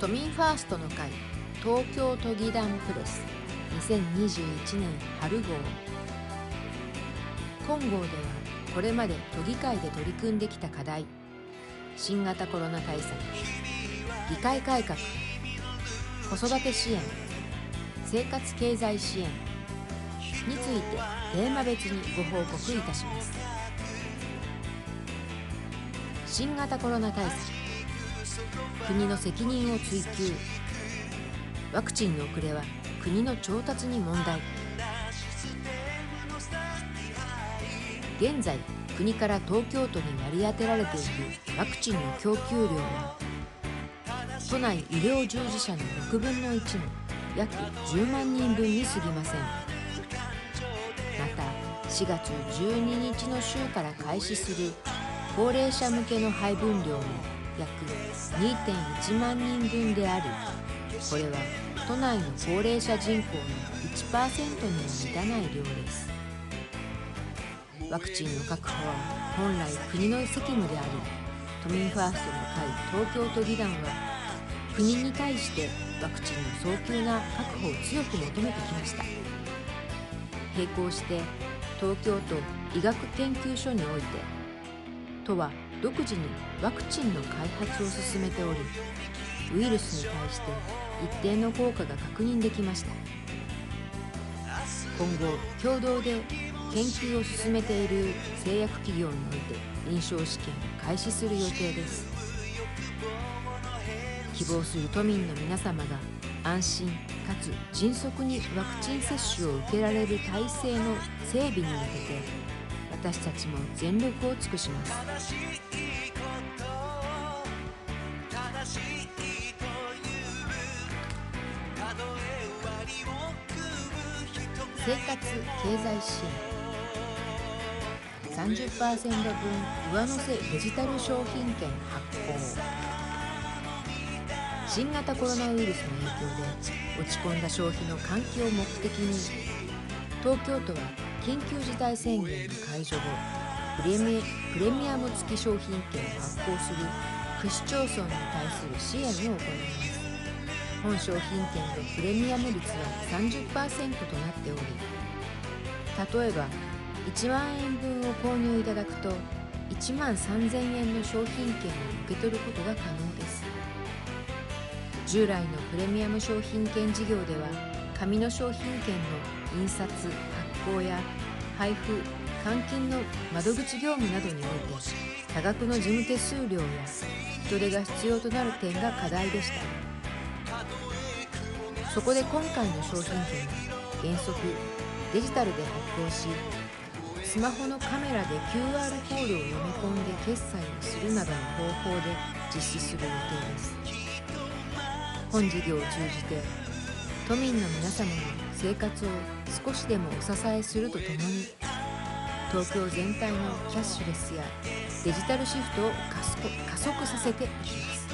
都民ファーストの会東京都議団プレス2021年春号今号ではこれまで都議会で取り組んできた課題新型コロナ対策議会改革子育て支援生活経済支援についてテーマ別にご報告いたします。新型コロナ対策国の責任を追及。ワクチンの遅れは国の調達に問題。現在国から東京都に割り当てられているワクチンの供給量は都内医療従事者の6分の1の約10万人分に過ぎません。また4月12日の週から開始する高齢者向けの配分量も約2.1万人分でありこれは都内の高齢者人口の1%にも満たない量です。ワクチンの確保は本来国の責務であり都民ファーストの会東京都議団は国に対してワクチンの早急な確保を強く求めてきました。並行して東京都医学研究所において都は独自にワクチンの開発を進めておりウイルスに対して一定の効果が確認できました。今後共同で研究を進めている製薬企業において臨床試験を開始する予定です。希望する都民の皆様が安心かつ迅速にワクチン接種を受けられる体制の整備に向けて私たちも全力を尽くします。生活経済支援。30%分上乗せデジタル商品券発行。新型コロナウイルスの影響で落ち込んだ消費の喚起を目的に東京都は緊急事態宣言の解除後プレミプレミアム付き商品券を発行する区市町村に対する支援を行います。本商品券のプレミアム率は30%となっており例えば1万円分を購入いただくと1万3000円の商品券を受け取ることが可能です。従来のプレミアム商品券事業では紙の商品券の印刷発行や配布換金の窓口業務などにおいて多額の事務手数料や人手が必要となる点が課題でした。そこで今回の商品券は原則デジタルで発行しスマホのカメラで QR コードを読み込んで決済をするなどの方法で実施する予定です。本事業を通じて都民の皆様の生活を少しでもお支えするとともに東京全体のキャッシュレスやデジタルシフトを加速させていきます。